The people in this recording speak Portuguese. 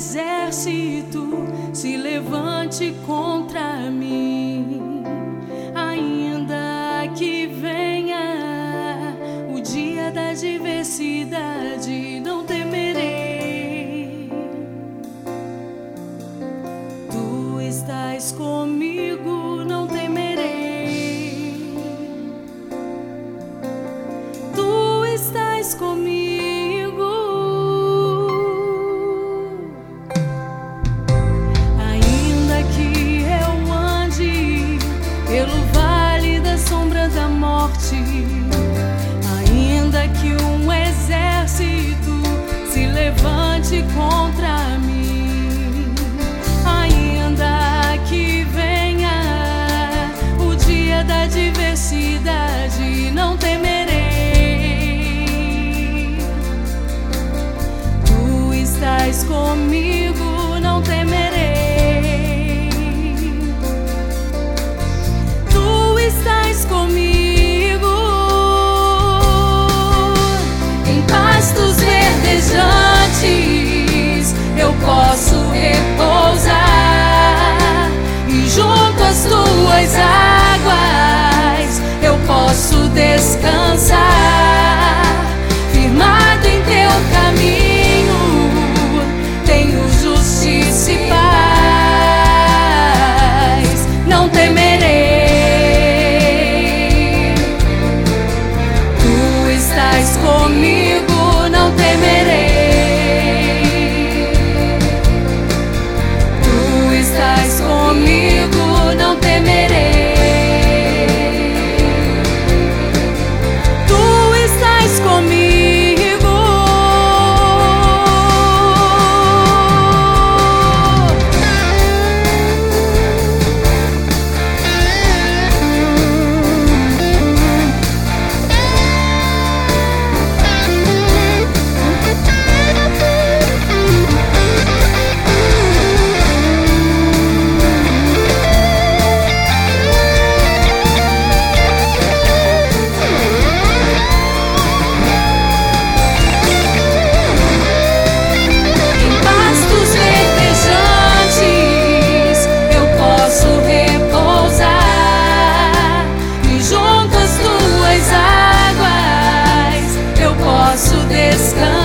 exército se levante contra mim, ainda que venha o dia da diversidade, não temerei. Tu estás comigo, comigo, não temerei. Tu estás comigo em pastos verdejantes. Eu posso repousar e junto às tuas águas descanso.